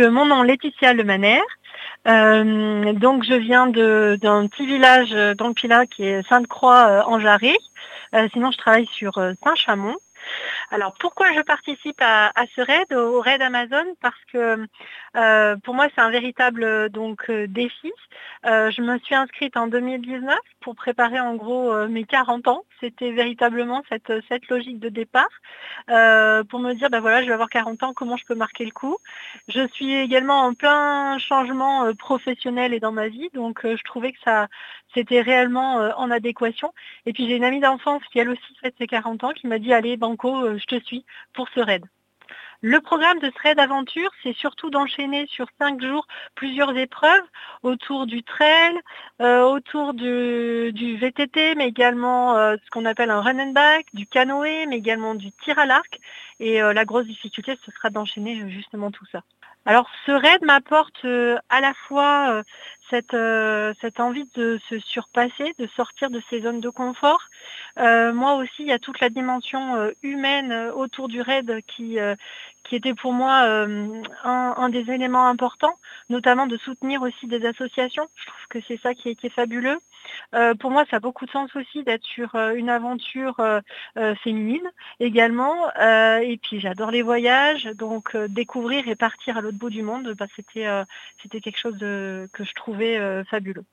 mon nom Laetitia Lemaner. donc je viens d'un petit village dans le Pilat qui est Sainte-Croix en Jarret. sinon je travaille sur Saint-Chamond. Alors pourquoi je participe à, ce raid, au raid Amazon? Parce que euh, pour moi c'est un véritable donc euh, défi. Euh, je me suis inscrite en 2019 pour préparer en gros mes 40 ans. C'était véritablement cette, cette logique de départ pour me dire ben voilà je vais avoir 40 ans, comment je peux marquer le coup? Je suis également en plein changement professionnel et dans ma vie, donc je trouvais que ça c'était réellement en adéquation. Et puis j'ai une amie d'enfance qui elle aussi fait ses 40 ans qui m'a dit allez Banco, je te suis pour ce raid. Le programme de ce raid aventure, c'est surtout d'enchaîner sur cinq jours plusieurs épreuves autour du trail, euh, autour du, VTT, mais également euh, ce qu'on appelle un run and back, du canoë, mais également du tir à l'arc. Et euh, la grosse difficulté, ce sera d'enchaîner justement tout ça. Alors ce raid m'apporte à la fois cette, cette, envie de se surpasser, de sortir de ces zones de confort. Moi aussi, il y a toute la dimension humaine autour du raid qui, qui était pour moi euh, un, des éléments importants, notamment de soutenir aussi des associations. Je trouve que c'est ça qui est, fabuleux. Euh, pour moi, ça a beaucoup de sens aussi d'être sur euh, une aventure féminine également. et puis j'adore les voyages, donc découvrir et partir à l'autre bout du monde, bah, c'était c'était quelque chose de, que je trouvais fabuleux.